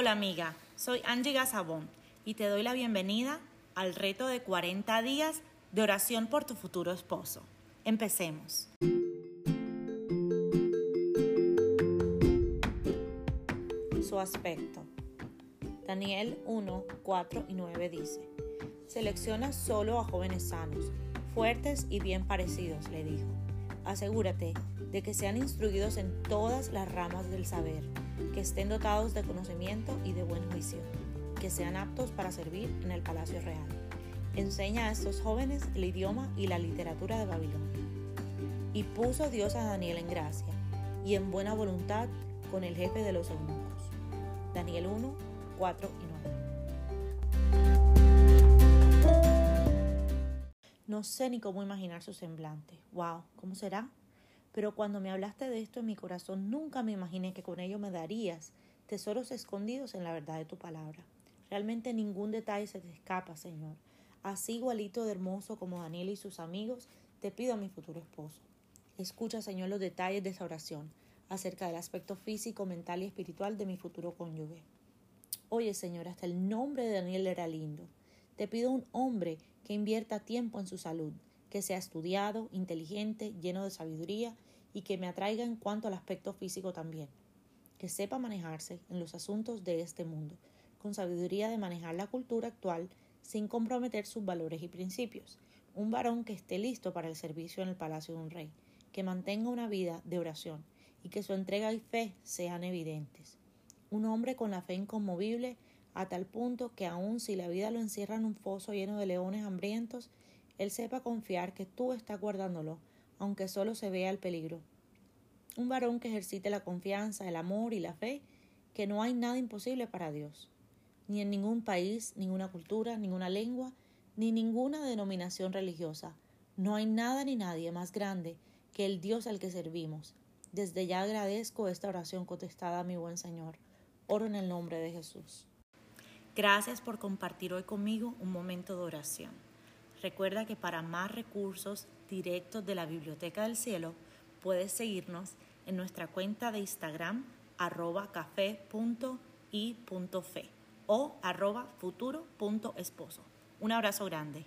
Hola amiga, soy Angie Gazabón y te doy la bienvenida al reto de 40 días de oración por tu futuro esposo. Empecemos. Su aspecto. Daniel 1, 4 y 9 dice, Selecciona solo a jóvenes sanos, fuertes y bien parecidos, le dijo. Asegúrate de que sean instruidos en todas las ramas del saber, que estén dotados de conocimiento y de buen juicio, que sean aptos para servir en el palacio real. Enseña a estos jóvenes el idioma y la literatura de Babilonia. Y puso Dios a Daniel en gracia y en buena voluntad con el jefe de los eunucos. Daniel 1, 4 y 9. No sé ni cómo imaginar su semblante. ¡Wow! ¿Cómo será? Pero cuando me hablaste de esto en mi corazón, nunca me imaginé que con ello me darías tesoros escondidos en la verdad de tu palabra. Realmente ningún detalle se te escapa, Señor. Así igualito de hermoso como Daniel y sus amigos, te pido a mi futuro esposo. Escucha, Señor, los detalles de esa oración acerca del aspecto físico, mental y espiritual de mi futuro cónyuge. Oye, Señor, hasta el nombre de Daniel era lindo. Te pido un hombre que invierta tiempo en su salud, que sea estudiado, inteligente, lleno de sabiduría y que me atraiga en cuanto al aspecto físico también, que sepa manejarse en los asuntos de este mundo, con sabiduría de manejar la cultura actual sin comprometer sus valores y principios, un varón que esté listo para el servicio en el palacio de un rey, que mantenga una vida de oración y que su entrega y fe sean evidentes, un hombre con la fe inconmovible a tal punto que aun si la vida lo encierra en un foso lleno de leones hambrientos, él sepa confiar que tú estás guardándolo, aunque solo se vea el peligro. Un varón que ejercite la confianza, el amor y la fe, que no hay nada imposible para Dios, ni en ningún país, ninguna cultura, ninguna lengua, ni ninguna denominación religiosa. No hay nada ni nadie más grande que el Dios al que servimos. Desde ya agradezco esta oración contestada, mi buen Señor. Oro en el nombre de Jesús. Gracias por compartir hoy conmigo un momento de oración. Recuerda que para más recursos directos de la Biblioteca del Cielo, puedes seguirnos en nuestra cuenta de Instagram arroba café.i.fe o arroba futuro.esposo. Un abrazo grande.